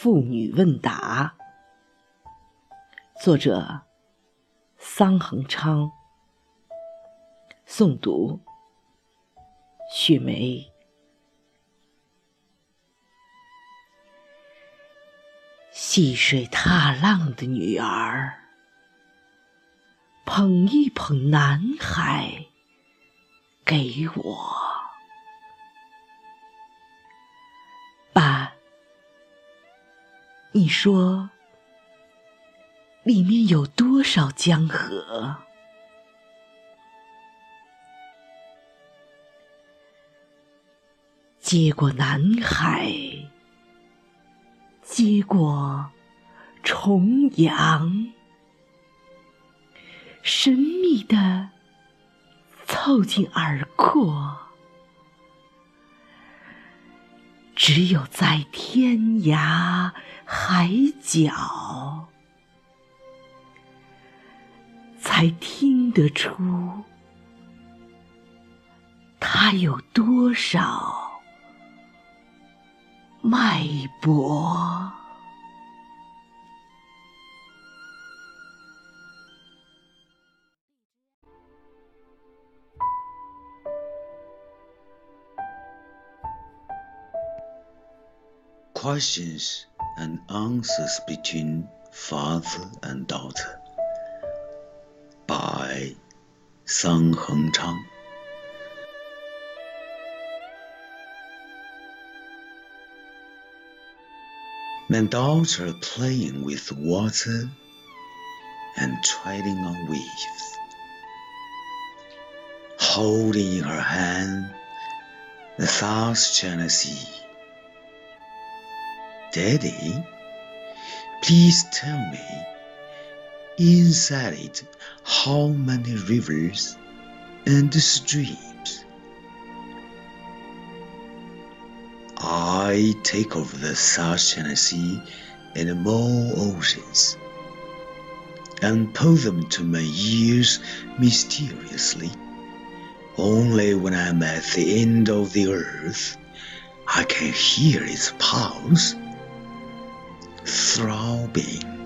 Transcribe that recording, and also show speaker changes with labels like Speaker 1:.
Speaker 1: 妇女问答，作者桑恒昌，诵读雪梅。细水踏浪的女儿，捧一捧男孩给我。你说，里面有多少江河？接过南海，接过重洋，神秘的凑近耳廓。只有在天涯海角，才听得出它有多少脉搏。
Speaker 2: Questions and Answers Between Father and Daughter by Sang Heng Chang. My daughter playing with water and treading on waves, holding in her hand the South China Sea Daddy, please tell me, inside it, how many rivers and streams? I take over the South China Sea and more oceans, and pull them to my ears mysteriously. Only when I'm at the end of the earth, I can hear its pulse throbbing